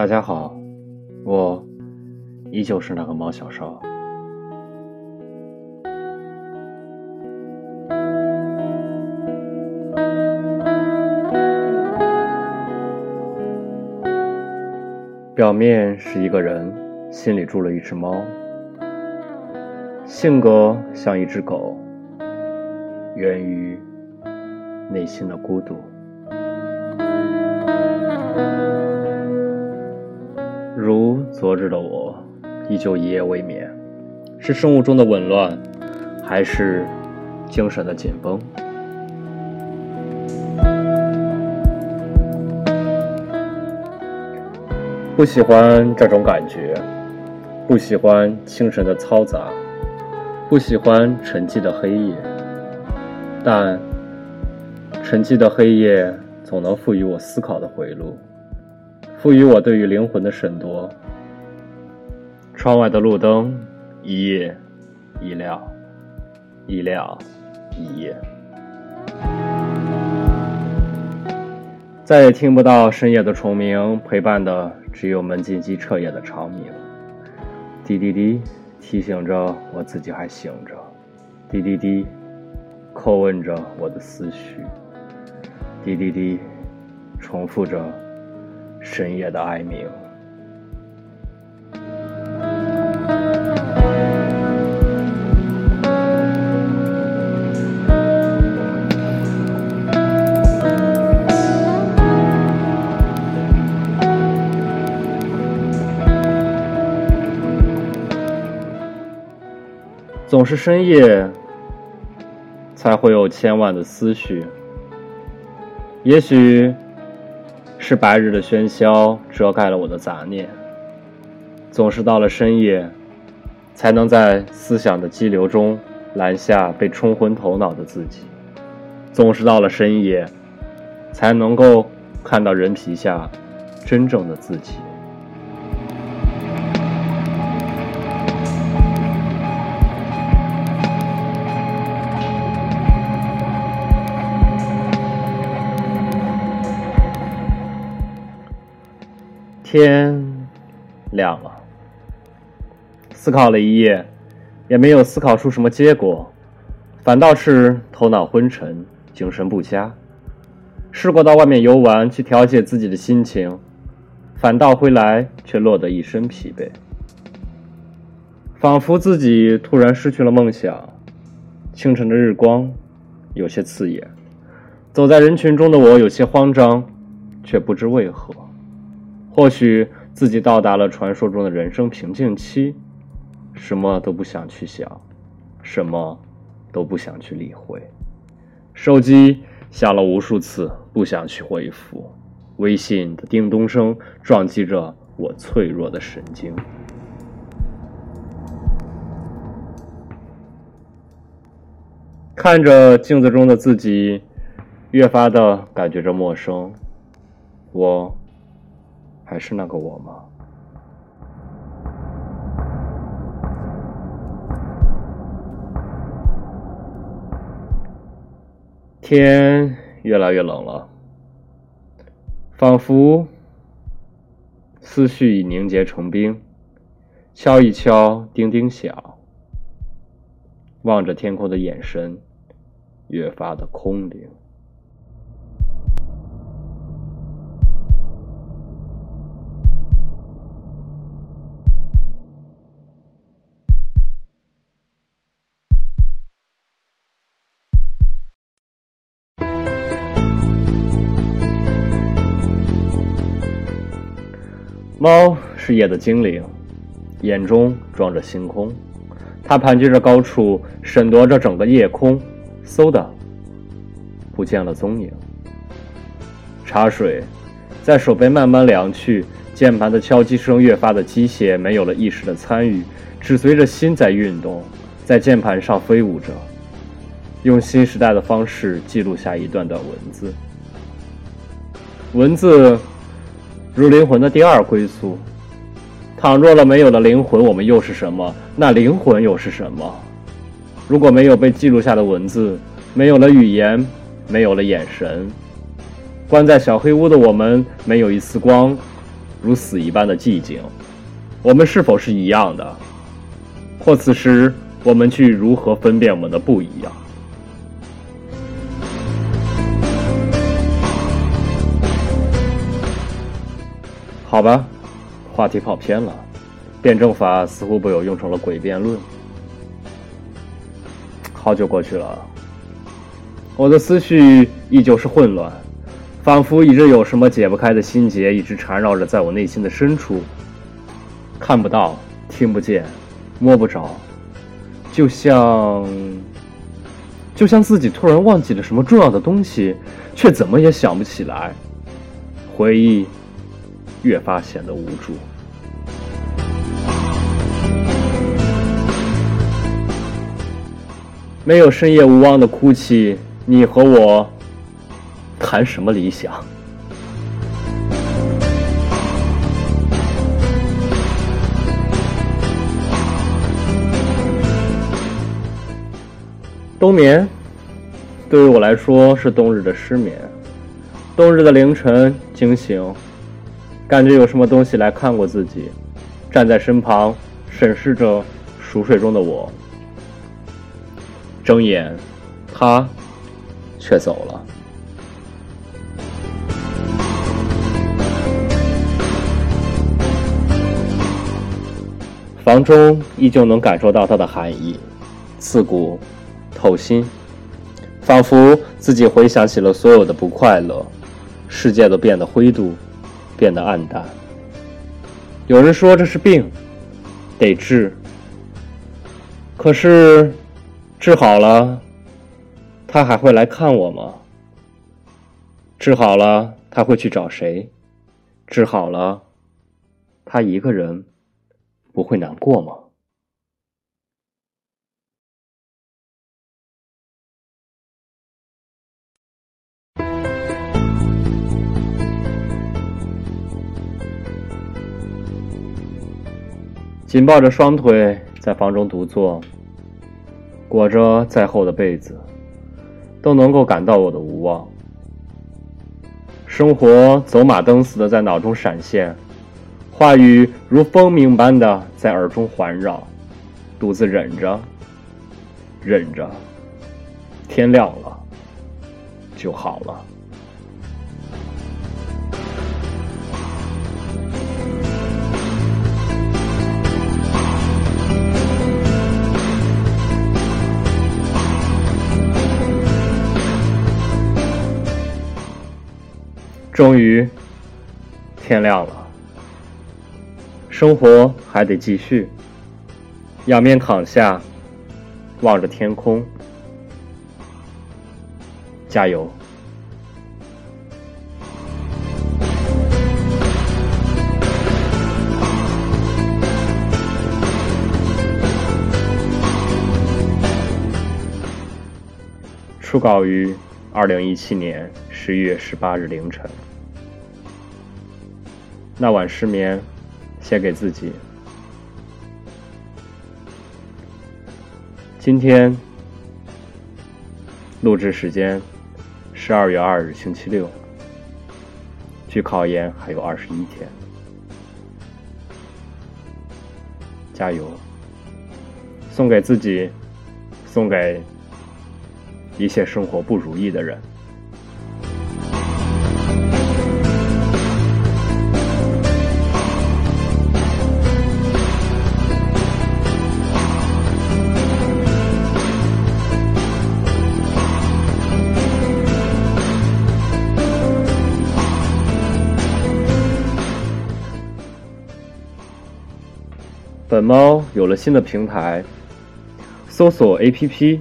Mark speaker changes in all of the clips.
Speaker 1: 大家好，我依旧是那个猫小少。表面是一个人，心里住了一只猫，性格像一只狗，源于内心的孤独。昨日的我，依旧一夜未眠，是生物钟的紊乱，还是精神的紧绷？不喜欢这种感觉，不喜欢清晨的嘈杂，不喜欢沉寂的黑夜，但沉寂的黑夜总能赋予我思考的回路。赋予我对于灵魂的审夺。窗外的路灯，一夜一亮，一亮一夜。再也听不到深夜的虫鸣，陪伴的只有门禁机彻夜的长鸣。滴滴滴，提醒着我自己还醒着。滴滴滴，叩问着我的思绪。滴滴滴，重复着。深夜的哀鸣，总是深夜，才会有千万的思绪。也许。是白日的喧嚣遮盖了我的杂念，总是到了深夜，才能在思想的激流中拦下被冲昏头脑的自己；总是到了深夜，才能够看到人皮下真正的自己。天亮了，思考了一夜，也没有思考出什么结果，反倒是头脑昏沉，精神不佳。试过到外面游玩去调节自己的心情，反倒回来却落得一身疲惫，仿佛自己突然失去了梦想。清晨的日光有些刺眼，走在人群中的我有些慌张，却不知为何。或许自己到达了传说中的人生瓶颈期，什么都不想去想，什么都不想去理会。手机响了无数次，不想去回复。微信的叮咚声撞击着我脆弱的神经。看着镜子中的自己，越发的感觉着陌生。我。还是那个我吗？天越来越冷了，仿佛思绪已凝结成冰。敲一敲，叮叮响。望着天空的眼神越发的空灵。猫是夜的精灵，眼中装着星空，它盘踞着高处，审夺着整个夜空，嗖的不见了踪影。茶水在手背慢慢凉去，键盘的敲击声越发的机械，没有了意识的参与，只随着心在运动，在键盘上飞舞着，用新时代的方式记录下一段段文字。文字如灵魂的第二归宿。倘若了没有了灵魂，我们又是什么？那灵魂又是什么？如果没有被记录下的文字，没有了语言，没有了眼神，关在小黑屋的我们，没有一丝光，如死一般的寂静。我们是否是一样的？或此时，我们去如何分辨我们的不一样？好吧，话题跑偏了，辩证法似乎被我用成了诡辩论。好久过去了，我的思绪依旧是混乱，仿佛一直有什么解不开的心结一直缠绕着在我内心的深处，看不到、听不见、摸不着，就像，就像自己突然忘记了什么重要的东西，却怎么也想不起来，回忆。越发显得无助。没有深夜无望的哭泣，你和我谈什么理想？冬眠对于我来说是冬日的失眠，冬日的凌晨惊醒。感觉有什么东西来看过自己，站在身旁审视着熟睡中的我。睁眼，他却走了。房中依旧能感受到它的寒意，刺骨透心，仿佛自己回想起了所有的不快乐，世界都变得灰度。变得暗淡。有人说这是病，得治。可是治好了，他还会来看我吗？治好了，他会去找谁？治好了，他一个人不会难过吗？紧抱着双腿在房中独坐，裹着再厚的被子，都能够感到我的无望。生活走马灯似的在脑中闪现，话语如蜂鸣般的在耳中环绕，独自忍着，忍着，天亮了就好了。终于，天亮了。生活还得继续。仰面躺下，望着天空，加油。初稿于二零一七年十一月十八日凌晨。那晚失眠，写给自己。今天录制时间十二月二日星期六，距考研还有二十一天，加油！送给自己，送给一切生活不如意的人。本猫有了新的平台，搜索 APP，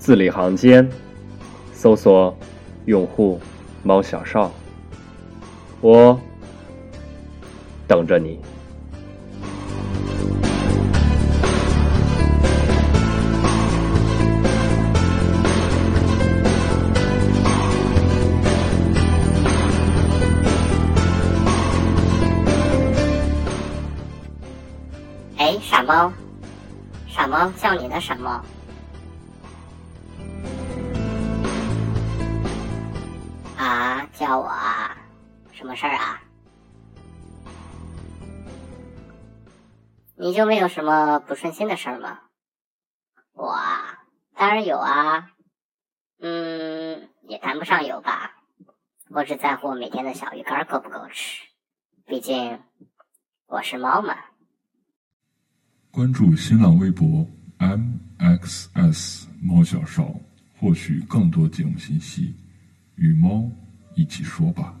Speaker 1: 字里行间搜索用户猫小少，我等着你。
Speaker 2: 猫，傻猫叫你的傻猫？啊，叫我啊？什么事儿啊？你就没有什么不顺心的事儿吗？我啊，当然有啊。嗯，也谈不上有吧。我只在乎每天的小鱼干够不够吃，毕竟我是猫嘛。
Speaker 3: 关注新浪微博 mxs 猫小少，获取更多节目信息。与猫一起说吧。